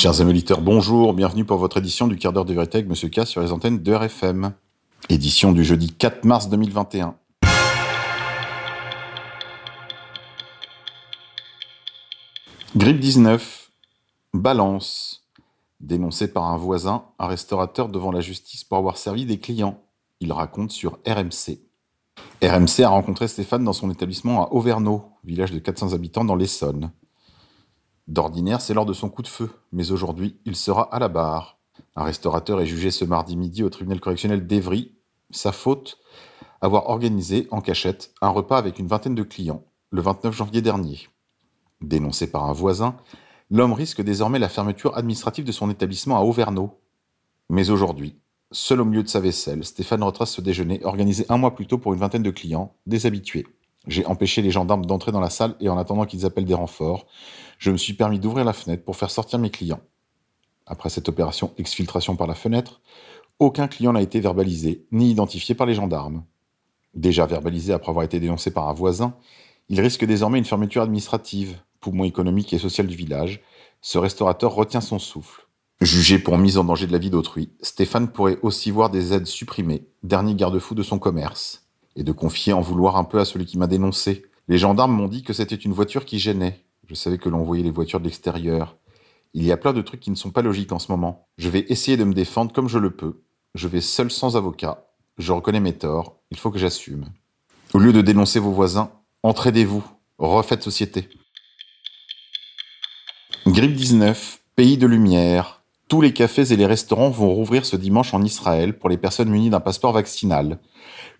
Chers amis auditeurs, bonjour, bienvenue pour votre édition du quart d'heure de vérité avec Monsieur K sur les antennes de RFM. Édition du jeudi 4 mars 2021. Grippe 19. Balance. Dénoncé par un voisin, un restaurateur devant la justice pour avoir servi des clients. Il raconte sur RMC. RMC a rencontré Stéphane dans son établissement à Auvergnat, village de 400 habitants dans l'Essonne. D'ordinaire, c'est lors de son coup de feu, mais aujourd'hui, il sera à la barre. Un restaurateur est jugé ce mardi midi au tribunal correctionnel d'Evry. Sa faute avoir organisé, en cachette, un repas avec une vingtaine de clients, le 29 janvier dernier. Dénoncé par un voisin, l'homme risque désormais la fermeture administrative de son établissement à Auvergnat. Mais aujourd'hui, seul au milieu de sa vaisselle, Stéphane retrace ce déjeuner organisé un mois plus tôt pour une vingtaine de clients, des habitués. J'ai empêché les gendarmes d'entrer dans la salle et en attendant qu'ils appellent des renforts, je me suis permis d'ouvrir la fenêtre pour faire sortir mes clients. Après cette opération exfiltration par la fenêtre, aucun client n'a été verbalisé ni identifié par les gendarmes. Déjà verbalisé après avoir été dénoncé par un voisin, il risque désormais une fermeture administrative, poumon économique et social du village. Ce restaurateur retient son souffle. Jugé pour mise en danger de la vie d'autrui, Stéphane pourrait aussi voir des aides supprimées, dernier garde-fou de son commerce et de confier en vouloir un peu à celui qui m'a dénoncé. Les gendarmes m'ont dit que c'était une voiture qui gênait. Je savais que l'on voyait les voitures de l'extérieur. Il y a plein de trucs qui ne sont pas logiques en ce moment. Je vais essayer de me défendre comme je le peux. Je vais seul sans avocat. Je reconnais mes torts. Il faut que j'assume. Au lieu de dénoncer vos voisins, entraidez-vous. Refaites société. Grippe 19, pays de lumière. Tous les cafés et les restaurants vont rouvrir ce dimanche en Israël pour les personnes munies d'un passeport vaccinal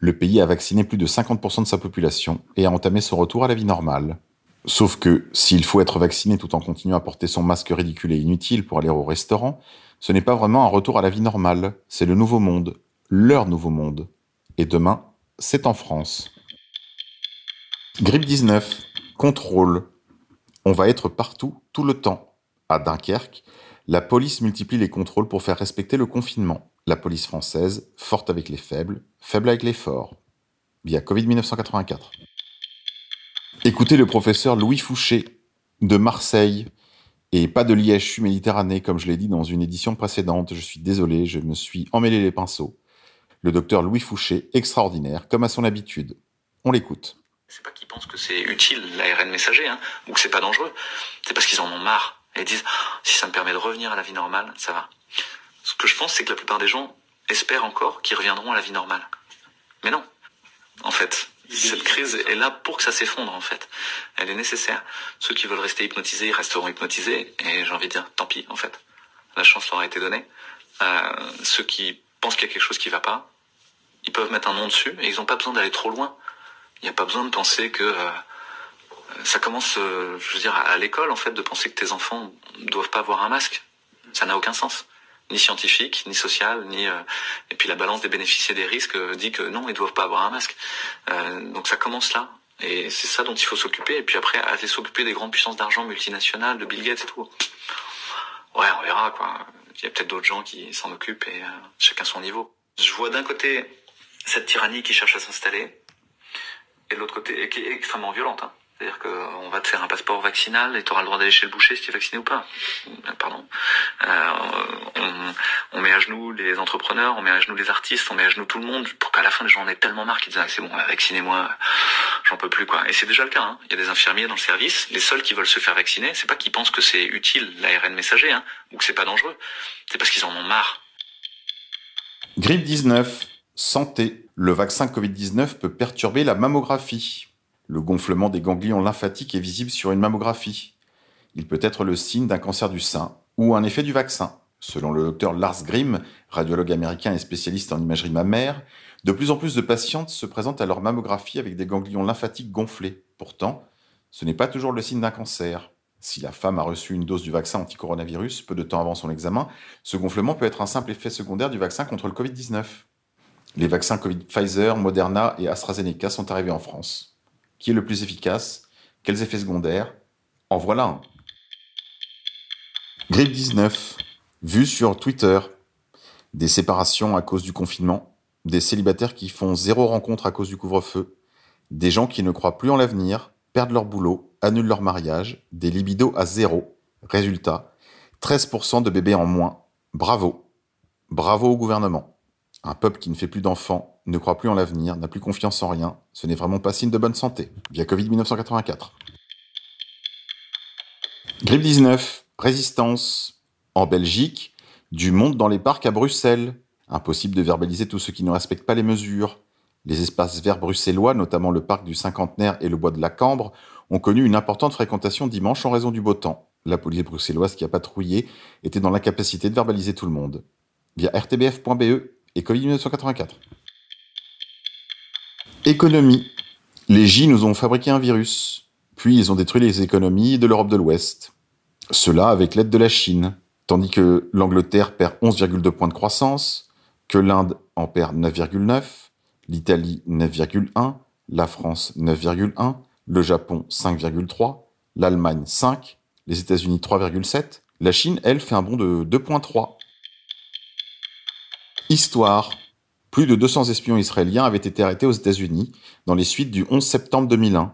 le pays a vacciné plus de 50% de sa population et a entamé son retour à la vie normale. Sauf que, s'il faut être vacciné tout en continuant à porter son masque ridicule et inutile pour aller au restaurant, ce n'est pas vraiment un retour à la vie normale, c'est le nouveau monde, leur nouveau monde. Et demain, c'est en France. Grippe 19, contrôle. On va être partout, tout le temps. À Dunkerque, la police multiplie les contrôles pour faire respecter le confinement. La police française, forte avec les faibles, faible avec les forts. Via Covid 1984. Écoutez le professeur Louis Fouché de Marseille et pas de l'IHU Méditerranée comme je l'ai dit dans une édition précédente. Je suis désolé, je me suis emmêlé les pinceaux. Le docteur Louis Fouché, extraordinaire, comme à son habitude. On l'écoute. C'est pas qu'ils pensent que c'est utile l'ARN messager hein, ou que c'est pas dangereux. C'est parce qu'ils en ont marre et disent si ça me permet de revenir à la vie normale, ça va. Ce que je pense, c'est que la plupart des gens espèrent encore qu'ils reviendront à la vie normale. Mais non. En fait, cette crise est là pour que ça s'effondre, en fait. Elle est nécessaire. Ceux qui veulent rester hypnotisés, ils resteront hypnotisés. Et j'ai envie de dire, tant pis, en fait. La chance leur a été donnée. Euh, ceux qui pensent qu'il y a quelque chose qui va pas, ils peuvent mettre un nom dessus et ils n'ont pas besoin d'aller trop loin. Il n'y a pas besoin de penser que euh, ça commence, euh, je veux dire, à l'école, en fait, de penser que tes enfants doivent pas avoir un masque. Ça n'a aucun sens ni scientifique, ni social, ni euh, et puis la balance des bénéfices et des risques euh, dit que non, ils doivent pas avoir un masque. Donc ça commence là. Et c'est ça dont il faut s'occuper. Et puis après, aller s'occuper des grandes puissances d'argent multinationales, de Bill Gates et tout. Ouais, on verra quoi. Il y a peut-être d'autres gens qui s'en occupent et chacun son niveau. Je vois d'un côté cette tyrannie qui cherche à s'installer, et de l'autre côté, qui est extrêmement violente. Hein. C'est-à-dire qu'on va te faire un passeport vaccinal et tu auras le droit d'aller chez le boucher si tu es vacciné ou pas. Euh, pardon. Euh, on, on, met à genoux les entrepreneurs, on met à genoux les artistes, on met à genoux tout le monde pour qu'à la fin les gens en aient tellement marre qu'ils disent ah, c'est bon, vaccinez-moi, j'en peux plus quoi. Et c'est déjà le cas. Hein. Il y a des infirmiers dans le service, les seuls qui veulent se faire vacciner, c'est pas qu'ils pensent que c'est utile l'ARN messager hein, ou que c'est pas dangereux, c'est parce qu'ils en ont marre. Grippe 19, santé. Le vaccin Covid-19 peut perturber la mammographie. Le gonflement des ganglions lymphatiques est visible sur une mammographie. Il peut être le signe d'un cancer du sein ou un effet du vaccin. Selon le docteur Lars Grimm, radiologue américain et spécialiste en imagerie mammaire, de plus en plus de patientes se présentent à leur mammographie avec des ganglions lymphatiques gonflés. Pourtant, ce n'est pas toujours le signe d'un cancer. Si la femme a reçu une dose du vaccin anti-coronavirus peu de temps avant son examen, ce gonflement peut être un simple effet secondaire du vaccin contre le Covid-19. Les vaccins Covid Pfizer, Moderna et AstraZeneca sont arrivés en France. Qui est le plus efficace Quels effets secondaires? En voilà un. Grippe 19, vu sur Twitter. Des séparations à cause du confinement, des célibataires qui font zéro rencontre à cause du couvre-feu, des gens qui ne croient plus en l'avenir, perdent leur boulot, annulent leur mariage, des libidos à zéro. Résultat, 13% de bébés en moins. Bravo. Bravo au gouvernement. Un peuple qui ne fait plus d'enfants, ne croit plus en l'avenir, n'a plus confiance en rien, ce n'est vraiment pas signe de bonne santé. Via Covid 1984. Grippe 19, résistance. En Belgique, du monde dans les parcs à Bruxelles. Impossible de verbaliser tous ceux qui ne respectent pas les mesures. Les espaces verts bruxellois, notamment le parc du Cinquantenaire et le bois de la Cambre, ont connu une importante fréquentation dimanche en raison du beau temps. La police bruxelloise qui a patrouillé était dans l'incapacité de verbaliser tout le monde. Via rtbf.be et Covid 1984. Économie. Les J nous ont fabriqué un virus. Puis ils ont détruit les économies de l'Europe de l'Ouest. Cela avec l'aide de la Chine. Tandis que l'Angleterre perd 11,2 points de croissance, que l'Inde en perd 9,9, l'Italie 9,1, la France 9,1, le Japon 5,3, l'Allemagne 5, les États-Unis 3,7, la Chine, elle, fait un bond de 2,3. Histoire. Plus de 200 espions israéliens avaient été arrêtés aux États-Unis dans les suites du 11 septembre 2001.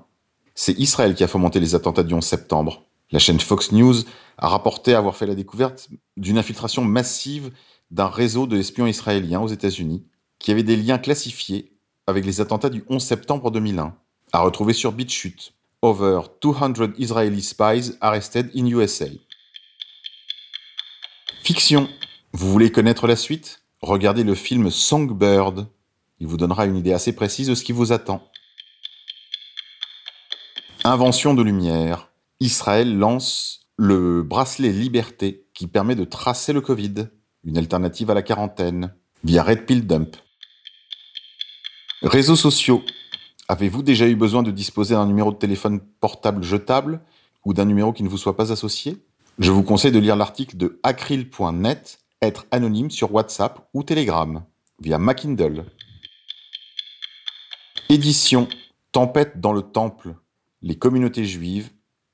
C'est Israël qui a fomenté les attentats du 11 septembre. La chaîne Fox News a rapporté avoir fait la découverte d'une infiltration massive d'un réseau d'espions israéliens aux États-Unis qui avait des liens classifiés avec les attentats du 11 septembre 2001, à retrouver sur BitChute. Over 200 Israeli spies arrested in USA. Fiction. Vous voulez connaître la suite? Regardez le film Songbird. Il vous donnera une idée assez précise de ce qui vous attend. Invention de lumière. Israël lance le bracelet Liberté qui permet de tracer le Covid, une alternative à la quarantaine, via Red Pill Dump. Réseaux sociaux. Avez-vous déjà eu besoin de disposer d'un numéro de téléphone portable jetable ou d'un numéro qui ne vous soit pas associé? Je vous conseille de lire l'article de acryl.net Être anonyme sur WhatsApp ou Telegram via Makindle. Édition Tempête dans le temple. Les communautés juives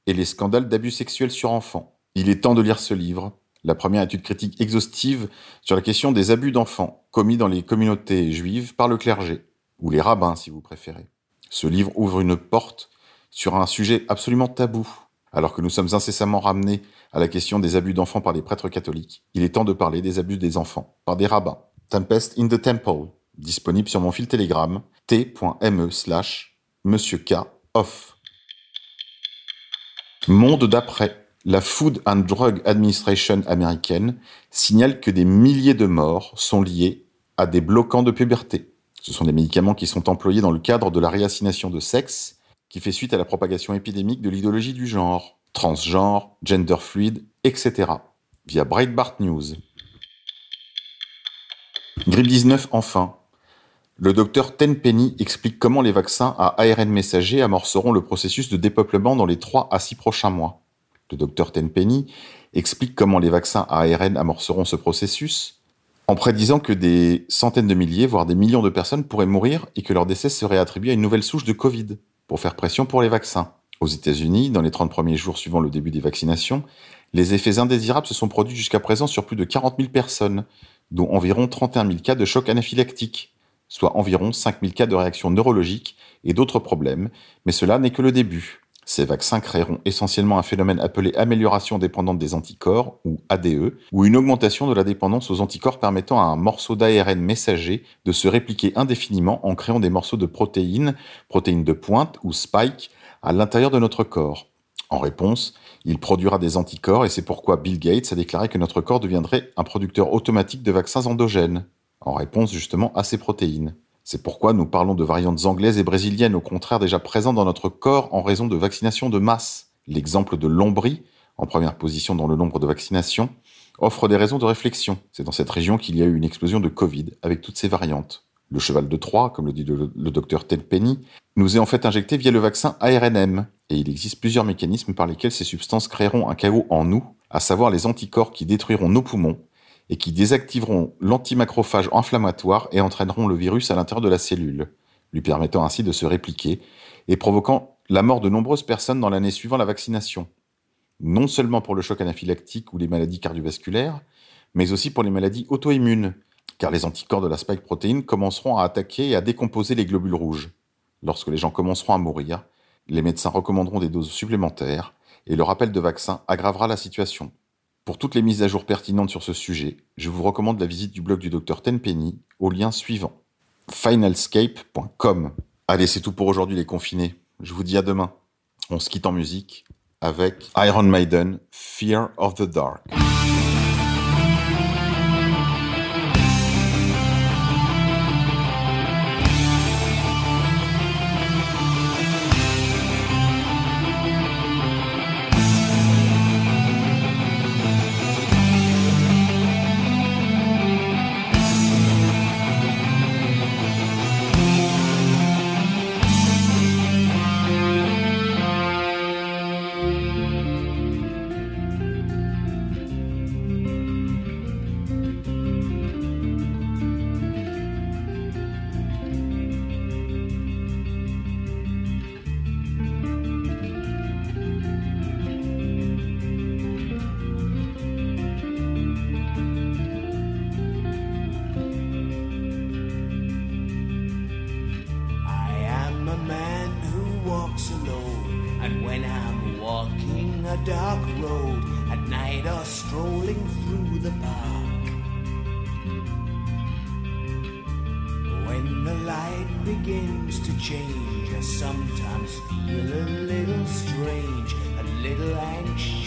et les scandales d'abus sexuels sur enfants. Il est temps de lire ce livre, la première étude critique exhaustive sur la question des abus d'enfants commis dans les communautés juives par le clergé, ou les rabbins si vous préférez. Ce livre ouvre une porte sur un sujet absolument tabou, alors que nous sommes incessamment ramenés à la question des abus d'enfants par des prêtres catholiques. Il est temps de parler des abus des enfants par des rabbins. Tempest in the Temple, disponible sur mon fil Telegram, t.me slash monsieur K off. Monde d'après. La Food and Drug Administration américaine signale que des milliers de morts sont liés à des bloquants de puberté. Ce sont des médicaments qui sont employés dans le cadre de la réassignation de sexe, qui fait suite à la propagation épidémique de l'idéologie du genre, transgenre, gender fluide, etc. via Breitbart News. Grippe 19 enfin. Le docteur Tenpenny explique comment les vaccins à ARN messager amorceront le processus de dépeuplement dans les 3 à 6 prochains mois. Le docteur Tenpenny explique comment les vaccins à ARN amorceront ce processus en prédisant que des centaines de milliers, voire des millions de personnes pourraient mourir et que leur décès serait attribué à une nouvelle souche de Covid pour faire pression pour les vaccins. Aux États-Unis, dans les 30 premiers jours suivant le début des vaccinations, les effets indésirables se sont produits jusqu'à présent sur plus de 40 000 personnes, dont environ 31 000 cas de choc anaphylactique soit environ 5000 cas de réactions neurologiques et d'autres problèmes, mais cela n'est que le début. Ces vaccins créeront essentiellement un phénomène appelé amélioration dépendante des anticorps, ou ADE, ou une augmentation de la dépendance aux anticorps permettant à un morceau d'ARN messager de se répliquer indéfiniment en créant des morceaux de protéines, protéines de pointe ou spike, à l'intérieur de notre corps. En réponse, il produira des anticorps et c'est pourquoi Bill Gates a déclaré que notre corps deviendrait un producteur automatique de vaccins endogènes en réponse justement à ces protéines. C'est pourquoi nous parlons de variantes anglaises et brésiliennes, au contraire déjà présentes dans notre corps en raison de vaccinations de masse. L'exemple de l'Ombrie, en première position dans le nombre de vaccinations, offre des raisons de réflexion. C'est dans cette région qu'il y a eu une explosion de Covid, avec toutes ces variantes. Le cheval de Troie, comme le dit le, docteur Ted nous est en fait injecté via le vaccin ARNM, et il existe plusieurs mécanismes par lesquels ces substances créeront un chaos en nous, à savoir les anticorps qui détruiront nos poumons, et qui désactiveront l'antimacrophage inflammatoire et entraîneront le virus à l'intérieur de la cellule, lui permettant ainsi de se répliquer et provoquant la mort de nombreuses personnes dans l'année suivant la vaccination. Non seulement pour le choc anaphylactique ou les maladies cardiovasculaires, mais aussi pour les maladies auto-immunes, car les anticorps de la spike protéine commenceront à attaquer et à décomposer les globules rouges. Lorsque les gens commenceront à mourir, les médecins recommanderont des doses supplémentaires et le rappel de vaccin aggravera la situation. Pour toutes les mises à jour pertinentes sur ce sujet, je vous recommande la visite du blog du Dr Tenpenny au lien suivant finalscape.com. Allez, c'est tout pour aujourd'hui les confinés. Je vous dis à demain. On se quitte en musique avec Iron Maiden, Fear of the dark